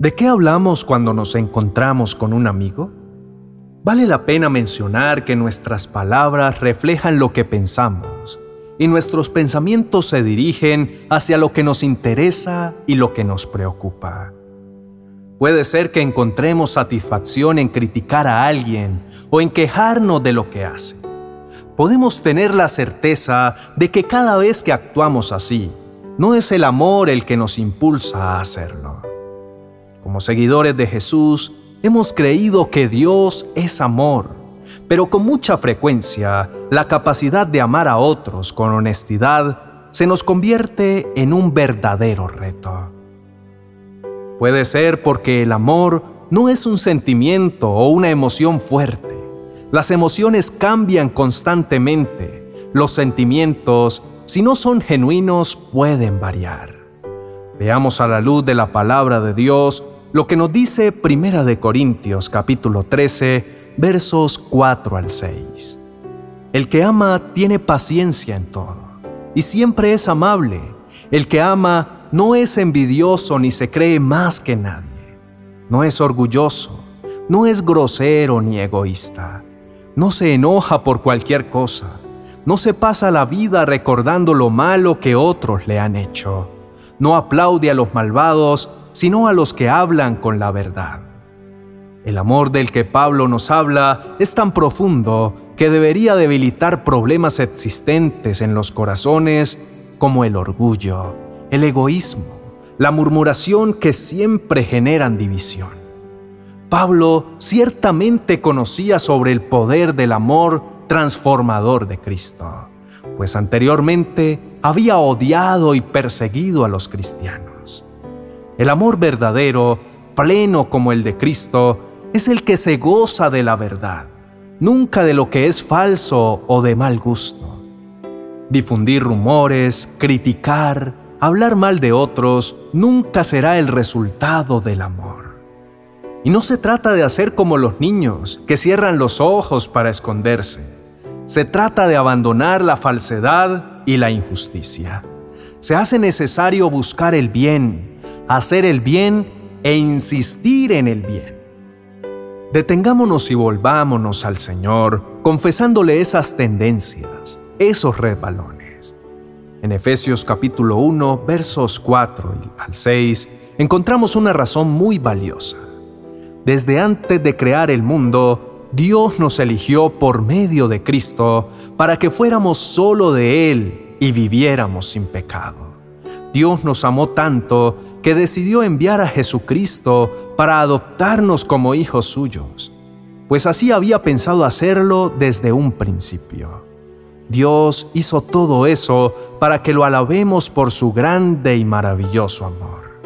¿De qué hablamos cuando nos encontramos con un amigo? Vale la pena mencionar que nuestras palabras reflejan lo que pensamos y nuestros pensamientos se dirigen hacia lo que nos interesa y lo que nos preocupa. Puede ser que encontremos satisfacción en criticar a alguien o en quejarnos de lo que hace. Podemos tener la certeza de que cada vez que actuamos así, no es el amor el que nos impulsa a hacerlo. Como seguidores de Jesús, hemos creído que Dios es amor pero con mucha frecuencia la capacidad de amar a otros con honestidad se nos convierte en un verdadero reto. Puede ser porque el amor no es un sentimiento o una emoción fuerte. Las emociones cambian constantemente. Los sentimientos, si no son genuinos, pueden variar. Veamos a la luz de la palabra de Dios lo que nos dice Primera de Corintios capítulo 13 versos 4 al 6. El que ama tiene paciencia en todo y siempre es amable. El que ama no es envidioso ni se cree más que nadie. No es orgulloso, no es grosero ni egoísta. No se enoja por cualquier cosa. No se pasa la vida recordando lo malo que otros le han hecho. No aplaude a los malvados, sino a los que hablan con la verdad. El amor del que Pablo nos habla es tan profundo que debería debilitar problemas existentes en los corazones como el orgullo, el egoísmo, la murmuración que siempre generan división. Pablo ciertamente conocía sobre el poder del amor transformador de Cristo, pues anteriormente había odiado y perseguido a los cristianos. El amor verdadero, pleno como el de Cristo, es el que se goza de la verdad, nunca de lo que es falso o de mal gusto. Difundir rumores, criticar, hablar mal de otros, nunca será el resultado del amor. Y no se trata de hacer como los niños, que cierran los ojos para esconderse. Se trata de abandonar la falsedad y la injusticia. Se hace necesario buscar el bien, hacer el bien e insistir en el bien. Detengámonos y volvámonos al Señor, confesándole esas tendencias, esos rebalones. En Efesios capítulo 1, versos 4 al 6, encontramos una razón muy valiosa. Desde antes de crear el mundo, Dios nos eligió por medio de Cristo para que fuéramos solo de Él y viviéramos sin pecado. Dios nos amó tanto que decidió enviar a Jesucristo para adoptarnos como hijos suyos, pues así había pensado hacerlo desde un principio. Dios hizo todo eso para que lo alabemos por su grande y maravilloso amor.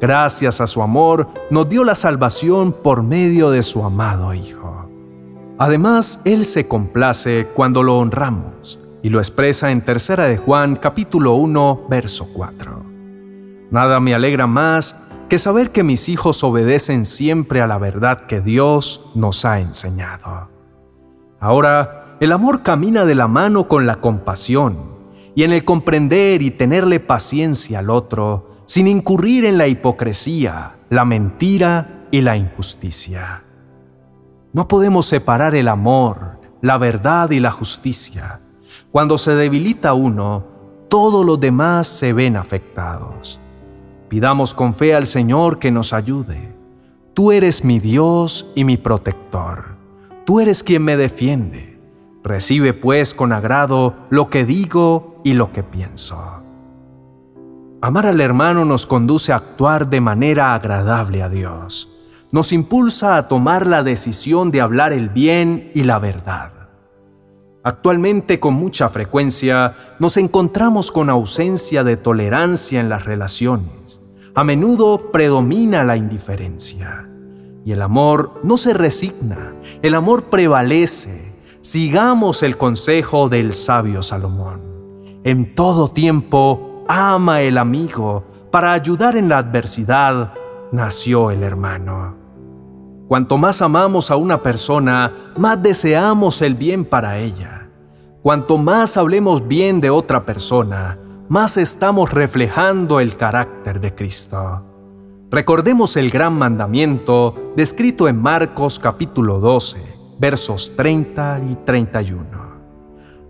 Gracias a su amor nos dio la salvación por medio de su amado Hijo. Además, Él se complace cuando lo honramos y lo expresa en Tercera de Juan capítulo 1, verso 4. Nada me alegra más que saber que mis hijos obedecen siempre a la verdad que Dios nos ha enseñado. Ahora, el amor camina de la mano con la compasión y en el comprender y tenerle paciencia al otro, sin incurrir en la hipocresía, la mentira y la injusticia. No podemos separar el amor, la verdad y la justicia. Cuando se debilita uno, todos los demás se ven afectados. Pidamos con fe al Señor que nos ayude. Tú eres mi Dios y mi protector. Tú eres quien me defiende. Recibe pues con agrado lo que digo y lo que pienso. Amar al hermano nos conduce a actuar de manera agradable a Dios. Nos impulsa a tomar la decisión de hablar el bien y la verdad. Actualmente con mucha frecuencia nos encontramos con ausencia de tolerancia en las relaciones a menudo predomina la indiferencia. Y el amor no se resigna, el amor prevalece. Sigamos el consejo del sabio Salomón. En todo tiempo ama el amigo, para ayudar en la adversidad nació el hermano. Cuanto más amamos a una persona, más deseamos el bien para ella. Cuanto más hablemos bien de otra persona, más estamos reflejando el carácter de Cristo. Recordemos el gran mandamiento descrito en Marcos capítulo 12, versos 30 y 31.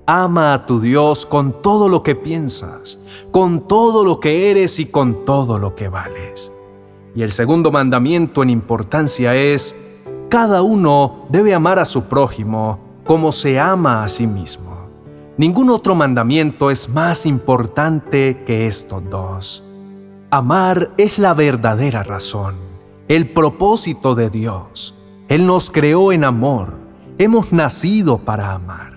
Ama a tu Dios con todo lo que piensas, con todo lo que eres y con todo lo que vales. Y el segundo mandamiento en importancia es, cada uno debe amar a su prójimo como se ama a sí mismo. Ningún otro mandamiento es más importante que estos dos. Amar es la verdadera razón, el propósito de Dios. Él nos creó en amor, hemos nacido para amar.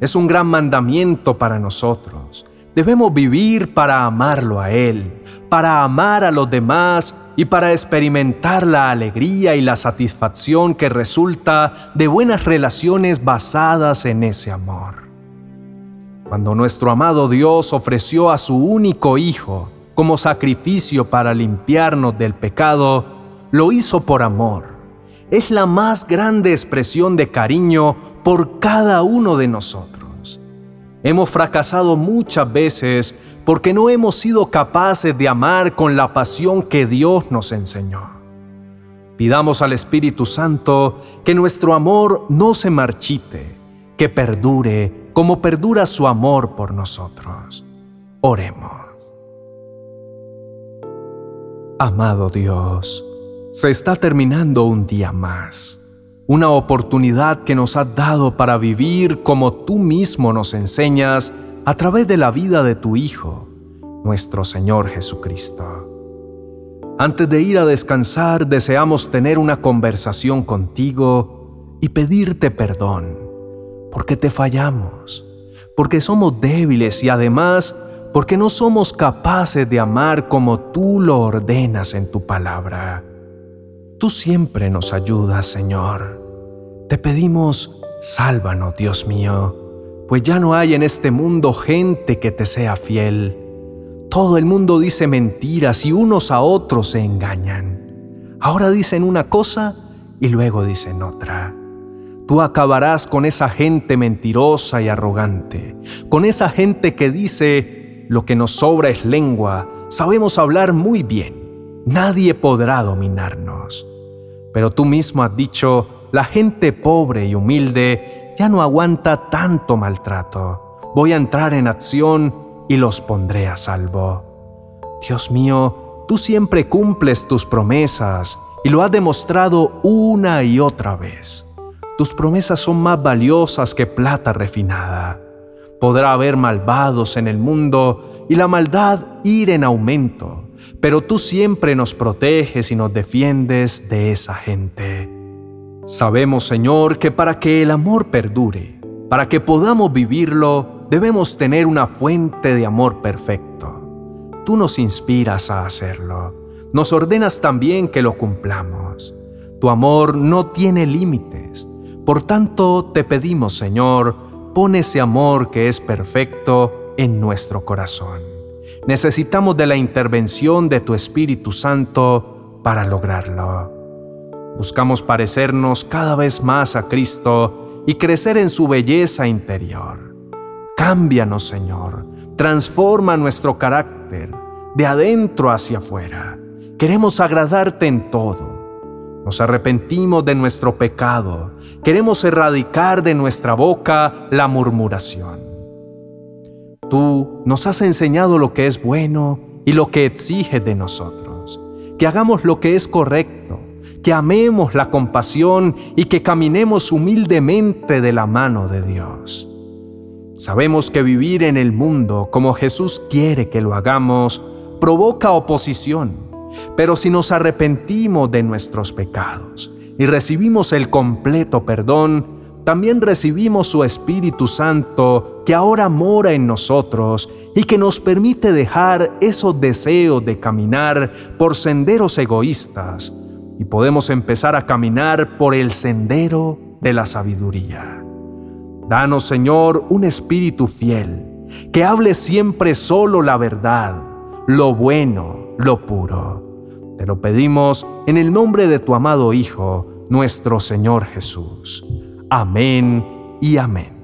Es un gran mandamiento para nosotros. Debemos vivir para amarlo a Él, para amar a los demás y para experimentar la alegría y la satisfacción que resulta de buenas relaciones basadas en ese amor. Cuando nuestro amado Dios ofreció a su único Hijo como sacrificio para limpiarnos del pecado, lo hizo por amor. Es la más grande expresión de cariño por cada uno de nosotros. Hemos fracasado muchas veces porque no hemos sido capaces de amar con la pasión que Dios nos enseñó. Pidamos al Espíritu Santo que nuestro amor no se marchite, que perdure como perdura su amor por nosotros. Oremos. Amado Dios, se está terminando un día más, una oportunidad que nos has dado para vivir como tú mismo nos enseñas a través de la vida de tu Hijo, nuestro Señor Jesucristo. Antes de ir a descansar, deseamos tener una conversación contigo y pedirte perdón, porque te fallamos, porque somos débiles y además porque no somos capaces de amar como tú lo ordenas en tu palabra. Tú siempre nos ayudas, Señor. Te pedimos, sálvanos, Dios mío, pues ya no hay en este mundo gente que te sea fiel. Todo el mundo dice mentiras y unos a otros se engañan. Ahora dicen una cosa y luego dicen otra. Tú acabarás con esa gente mentirosa y arrogante, con esa gente que dice, lo que nos sobra es lengua, sabemos hablar muy bien, nadie podrá dominarnos. Pero tú mismo has dicho, la gente pobre y humilde ya no aguanta tanto maltrato. Voy a entrar en acción y los pondré a salvo. Dios mío, tú siempre cumples tus promesas y lo has demostrado una y otra vez. Tus promesas son más valiosas que plata refinada. Podrá haber malvados en el mundo y la maldad ir en aumento, pero tú siempre nos proteges y nos defiendes de esa gente. Sabemos, Señor, que para que el amor perdure, para que podamos vivirlo, debemos tener una fuente de amor perfecto. Tú nos inspiras a hacerlo. Nos ordenas también que lo cumplamos. Tu amor no tiene límites. Por tanto, te pedimos, Señor, pon ese amor que es perfecto en nuestro corazón. Necesitamos de la intervención de tu Espíritu Santo para lograrlo. Buscamos parecernos cada vez más a Cristo y crecer en su belleza interior. Cámbianos, Señor. Transforma nuestro carácter de adentro hacia afuera. Queremos agradarte en todo nos arrepentimos de nuestro pecado. Queremos erradicar de nuestra boca la murmuración. Tú nos has enseñado lo que es bueno y lo que exige de nosotros. Que hagamos lo que es correcto, que amemos la compasión y que caminemos humildemente de la mano de Dios. Sabemos que vivir en el mundo como Jesús quiere que lo hagamos provoca oposición pero si nos arrepentimos de nuestros pecados y recibimos el completo perdón, también recibimos su Espíritu Santo que ahora mora en nosotros y que nos permite dejar esos deseos de caminar por senderos egoístas y podemos empezar a caminar por el sendero de la sabiduría. Danos, Señor, un espíritu fiel, que hable siempre solo la verdad, lo bueno, lo puro. Te lo pedimos en el nombre de tu amado Hijo, nuestro Señor Jesús. Amén y amén.